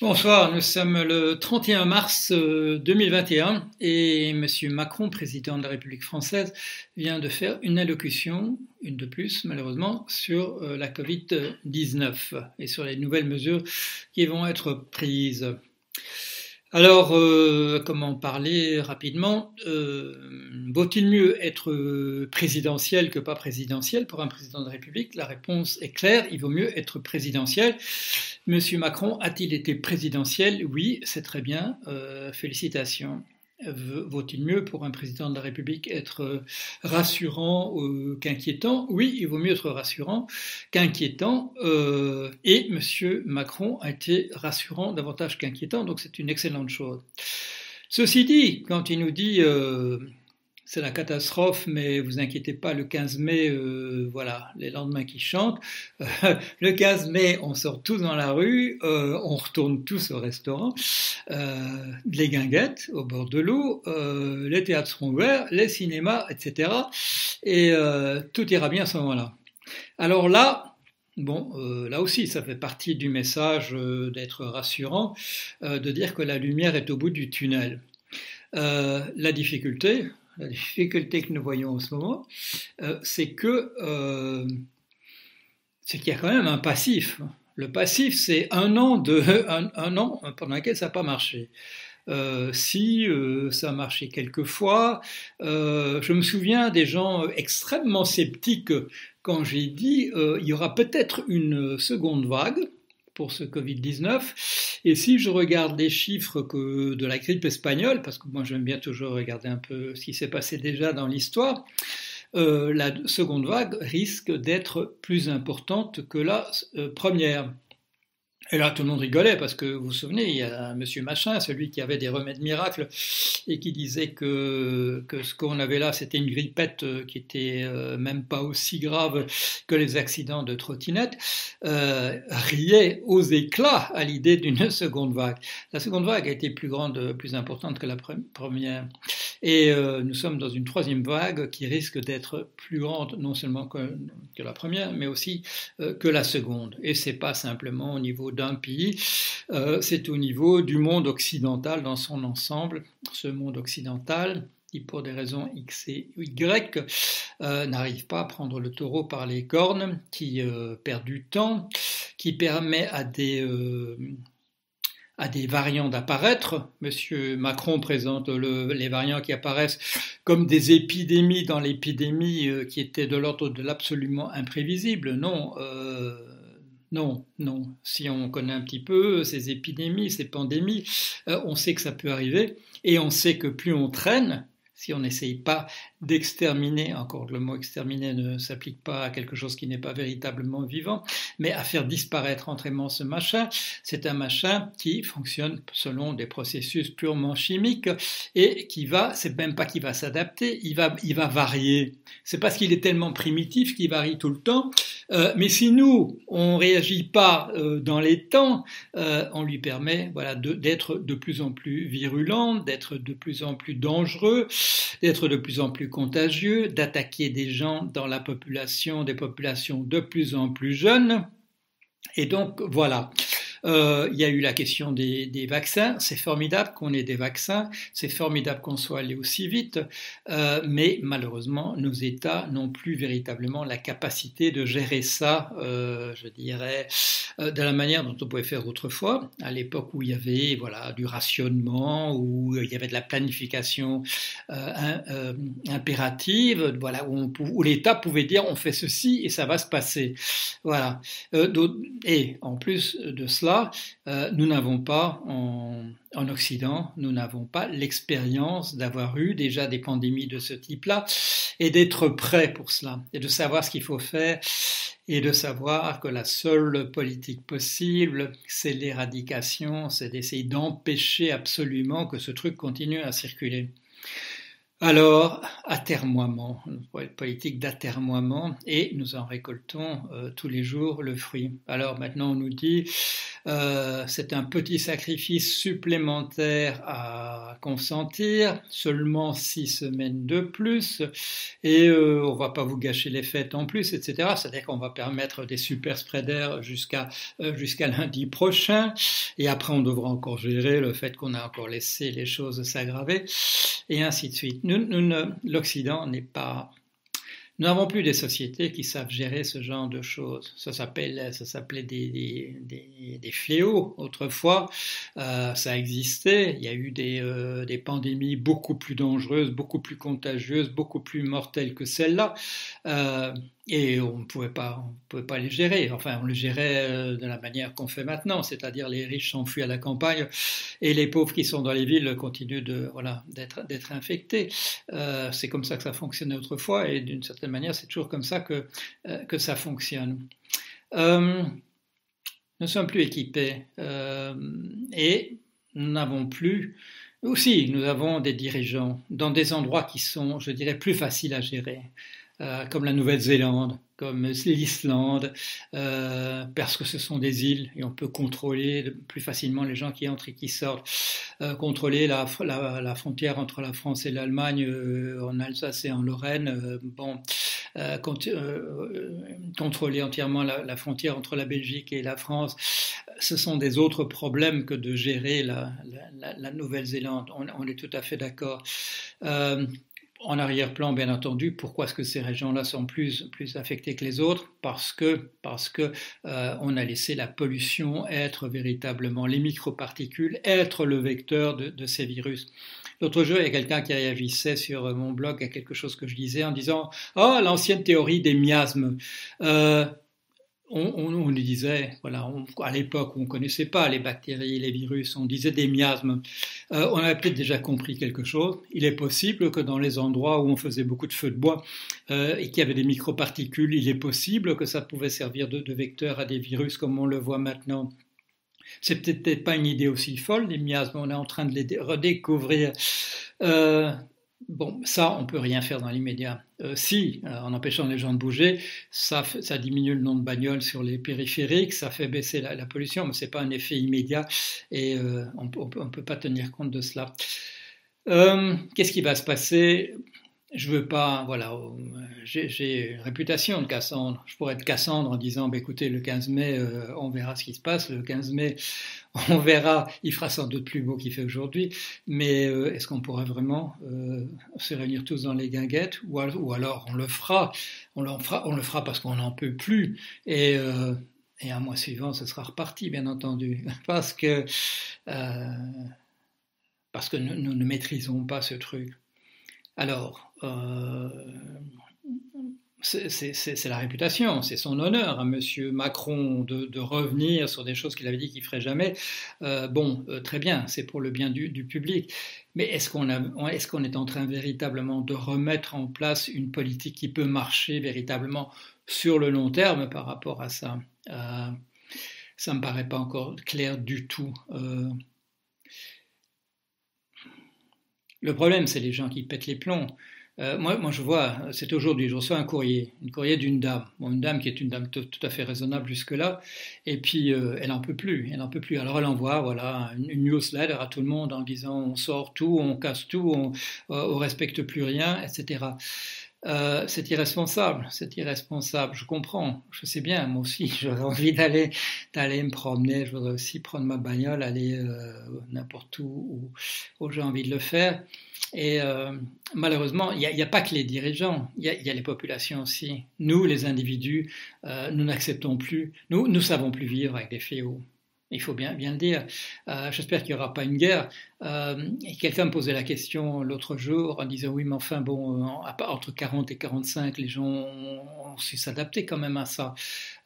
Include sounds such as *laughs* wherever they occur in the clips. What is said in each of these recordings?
Bonsoir, nous sommes le 31 mars 2021 euh, et M. Macron, président de la République française, vient de faire une allocution, une de plus malheureusement, sur euh, la Covid-19 et sur les nouvelles mesures qui vont être prises. Alors, euh, comment parler rapidement Vaut-il mieux être présidentiel que pas présidentiel? Pour un président de République La réponse est claire, il vaut mieux être présidentiel. Monsieur Macron a-t-il été présidentiel? Oui, c'est très bien, euh, félicitations. Vaut-il mieux pour un président de la République être rassurant qu'inquiétant? Oui, il vaut mieux être rassurant qu'inquiétant. Euh, et M. Macron a été rassurant davantage qu'inquiétant, donc c'est une excellente chose. Ceci dit, quand il nous dit euh, c'est la catastrophe, mais vous inquiétez pas, le 15 mai, euh, voilà, les lendemains qui chantent. Euh, *laughs* le 15 mai, on sort tous dans la rue, euh, on retourne tous au restaurant, les guinguettes au bord de l'eau, les théâtres seront ouverts, les cinémas, etc. Et tout ira bien à ce moment-là. Alors là, Bon, là aussi, ça fait partie du message d'être rassurant, de dire que la lumière est au bout du tunnel. la difficulté, la difficulté que nous voyons en ce moment, euh, c'est que euh, qu'il y a quand même un passif. Le passif, c'est un an de *laughs* un, an pendant lequel ça n'a pas marché. Euh, si ça a marché quelques fois, je me souviens des gens extrêmement sceptiques quand j'ai dit il y aura peut-être une seconde vague pour ce Covid-19. Et si je regarde les chiffres que de la grippe espagnole, parce que moi j'aime bien toujours regarder un peu ce qui s'est passé déjà dans l'histoire, euh, la seconde vague risque d'être plus importante que la euh, première. Et là, tout le monde rigolait parce que vous vous souvenez, il y a Monsieur Machin, celui qui avait des remèdes miracles et qui disait que, que ce qu'on avait là, c'était une grippette euh, qui était euh, même pas aussi grave que les accidents de trottinette, euh, riait aux éclats à l'idée d'une *laughs* seconde vague. La seconde vague a été plus grande, plus importante que la première. Et euh, nous sommes dans une troisième vague qui risque d'être plus grande, non seulement que, la première, mais aussi euh, que la seconde. Et c'est pas simplement au niveau d'un pays, euh, c'est au niveau du monde occidental dans son ensemble. Ce monde occidental, qui pour des raisons X et Y n'arrive pas à prendre le taureau par les cornes, qui perd du temps, qui permet à des à des variants d'apparaître. Monsieur Macron présente les variants qui apparaissent comme des épidémies dans l'épidémie euh, qui étaient de l'ordre de l'absolument imprévisible. Non, euh, non, non. Si on connaît un petit peu ces épidémies, ces pandémies, euh, on sait que ça peut arriver et on sait que plus on traîne, si on n'essaye pas d'exterminer, encore le mot exterminer ne s'applique pas à quelque chose qui n'est pas véritablement vivant, mais à faire disparaître entièrement ce machin, c'est un machin qui fonctionne selon des processus purement chimiques et qui va, c'est même pas qu'il va s'adapter, il va, il va varier. C'est parce qu'il est tellement primitif qu'il varie tout le temps. Euh, mais si nous, on réagit pas euh, dans les temps, euh, on lui permet, voilà, d'être de, de plus en plus virulent, d'être de plus en plus dangereux, d'être de plus en plus contagieux, d'attaquer des gens dans la population, des populations de plus en plus jeunes. Et donc voilà. Euh, il y a eu la question des, vaccins. C'est formidable qu'on ait des vaccins. C'est formidable qu'on soit allé aussi vite. Euh, mais malheureusement, nos États n'ont plus véritablement la capacité de gérer ça, euh, je dirais, de la manière dont on pouvait faire autrefois, à l'époque où il y avait voilà du rationnement, où il y avait de la planification impérative, voilà où, où l'État pouvait dire on fait ceci et ça va se passer. Voilà. et en plus de cela euh, nous n'avons pas en, Occident, nous n'avons pas l'expérience d'avoir eu déjà des pandémies de ce type-là et d'être prêt pour cela et de savoir ce qu'il faut faire et de savoir que la seule politique possible, c'est l'éradication, c'est d'essayer d'empêcher absolument que ce truc continue à circuler. Alors, atermoiement, politique d'atermoiement, et nous en récoltons euh, tous les jours le fruit. Alors maintenant, on nous dit, Euh, c'est un petit sacrifice supplémentaire à consentir, seulement six semaines de plus, et euh, on va pas vous gâcher les fêtes en plus, etc. C'est-à-dire qu'on va permettre des super spreaders jusqu'à euh, jusqu'à lundi prochain, et après on devra encore gérer le fait qu'on a encore laissé les choses s'aggraver, et ainsi de suite. Nous, nous L'Occident n'est pas nous n'avons plus des sociétés qui savent gérer ce genre de choses. Ça s'appelait des, fléaux autrefois. Euh, ça existait. Il y a eu des, euh, des pandémies beaucoup plus dangereuses, beaucoup plus contagieuses, beaucoup plus mortelles que celle-là. Euh, et on ne pouvait pas, on pouvait pas les gérer. Enfin, on les gérait euh, de la manière qu'on fait maintenant, c'est-à-dire les riches s'enfuient à la campagne et les pauvres qui sont dans les villes continuent de voilà d'être d'être infectés. Euh, c'est comme ça que ça fonctionnait autrefois et d'une certaine manière, c'est toujours comme ça que euh, que ça fonctionne. Nous ne sommes plus équipés et nous n'avons plus aussi, nous avons des dirigeants dans des endroits qui sont, je dirais, plus faciles à gérer. Euh, comme la Nouvelle-Zélande, comme l'Islande, euh, parce que ce sont des îles et on peut contrôler plus facilement les gens qui entrent et qui sortent, euh, contrôler la, frontière entre la France et l'Allemagne en Alsace et en Lorraine, bon, contrôler entièrement la, frontière entre la Belgique et la France, ce sont des autres problèmes que de gérer la, la Nouvelle-Zélande. On, est tout à fait d'accord en arrière-plan, bien entendu, pourquoi est-ce que ces régions-là sont plus, plus affectées que les autres? Parce que, parce que euh, on a laissé la pollution être véritablement les microparticules, être le vecteur de, de ces virus. L'autre jour, il y a quelqu'un qui réagissait sur mon blog à quelque chose que je disais en disant « Oh, l'ancienne théorie des miasmes euh, on, disait, voilà, on, à l'époque on ne connaissait pas les bactéries, les virus, on disait des miasmes. Euh, on avait peut-être déjà compris quelque chose. Il est possible que dans les endroits où on faisait beaucoup de feux de bois euh, et qu'il y avait des microparticules, il est possible que ça pouvait servir de, de vecteur à des virus comme on le voit maintenant. C'est peut-être pas une idée aussi folle, les miasmes, on est en train de les redécouvrir. Euh, Bon, ça, on peut rien faire dans l'immédiat. Euh, si, euh, en empêchant les gens de bouger, ça, diminue le nombre de bagnoles sur les périphériques, ça fait baisser la, pollution, mais c'est pas un effet immédiat et euh, on ne peut pas tenir compte de cela. Qu'est-ce qui va se passer? Je veux pas, voilà, j'ai une réputation de Cassandre. Je pourrais être Cassandre en disant, bah, écoutez, le 15 mai, euh, on verra ce qui se passe. Le 15 mai, *laughs* on verra. Il fera sans doute plus beau qu'il fait aujourd'hui. Mais euh, est-ce qu'on pourrait vraiment euh, se réunir tous dans les guinguettes? Ou, alors on le fera, on le fera, on le fera parce qu'on n'en peut plus. Et, un mois suivant, ce sera reparti, bien entendu, *laughs* parce que nous ne maîtrisons pas ce truc. Alors, euh, c'est la réputation, c'est son honneur à M. Macron de, revenir sur des choses qu'il avait dit qu'il ferait jamais. Euh, bon, euh, très bien, c'est pour le bien du, public. Mais est-ce qu'on est, est en train véritablement de remettre en place une politique qui peut marcher véritablement sur le long terme par rapport à ça? Ça me paraît pas encore clair du tout. Euh, le problème, c'est les gens qui pètent les plombs. Euh, moi, moi, je vois, c'est aujourd'hui, je reçois un courrier, un courrier d'une dame, une dame qui est une dame tout, à fait raisonnable jusque-là, et puis euh, elle n'en peut plus, elle n'en peut plus. Alors elle envoie, voilà, une, une, newsletter à tout le monde en disant on sort tout, on casse tout, on, euh, on respecte plus rien, etc. Euh, c'est irresponsable, c'est irresponsable. Je comprends, je sais bien, moi aussi, *laughs* j'aurais envie d'aller d'aller me promener. Je voudrais aussi prendre ma bagnole, aller euh, n'importe où où, j'ai envie de le faire. Et euh, malheureusement, il n'y a, pas que les dirigeants, il y, y a, les populations aussi. Nous, les individus, nous n'acceptons plus, nous nous savons plus vivre avec des fléaux. Il faut bien, le dire. Euh, J'espère qu'il n'y aura pas une guerre. Euh, Quelqu'un me posait la question l'autre jour en disant oui, mais enfin, bon, entre 40 et 45, les gens ont su s'adapter quand même à ça.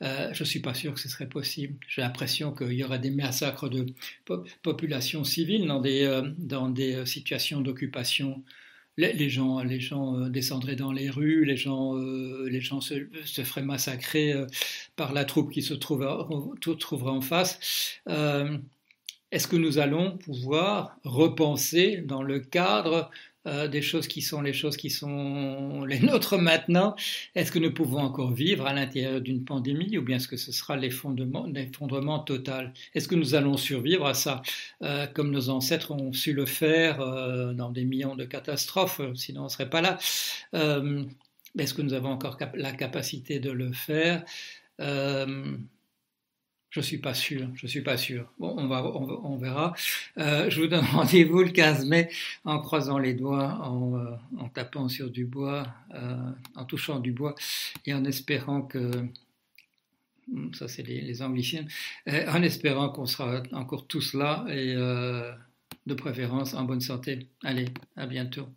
Euh, je ne suis pas sûr que ce serait possible. J'ai l'impression qu'il y aura des massacres de populations civiles dans des, euh, dans des situations d'occupation les, gens, les gens euh, descendraient dans les rues, les gens, euh, les gens se, se, feraient massacrer euh, par la troupe qui se trouvera, trouvera en face. Est-ce que nous allons pouvoir repenser dans le cadre euh, des choses qui sont les choses qui sont les *laughs* nôtres maintenant. Est-ce que nous pouvons encore vivre à l'intérieur d'une pandémie ou bien est-ce que ce sera l'effondrement total? Est-ce que nous allons survivre à ça? Euh, comme nos ancêtres ont su le faire euh, dans des millions de catastrophes Sinon, on ne serait pas là. est-ce que nous avons encore la capacité de le faire? Je suis pas sûr, je suis pas sûr. Bon, on, va, on, verra. Euh, je vous donne *laughs* rendez-vous le 15 mai en croisant les doigts, en, euh, tapant sur du bois, euh, en touchant du bois et en espérant que, hmm, ça c'est les, les en espérant qu'on sera encore tous là et de préférence en bonne santé. Allez, à bientôt.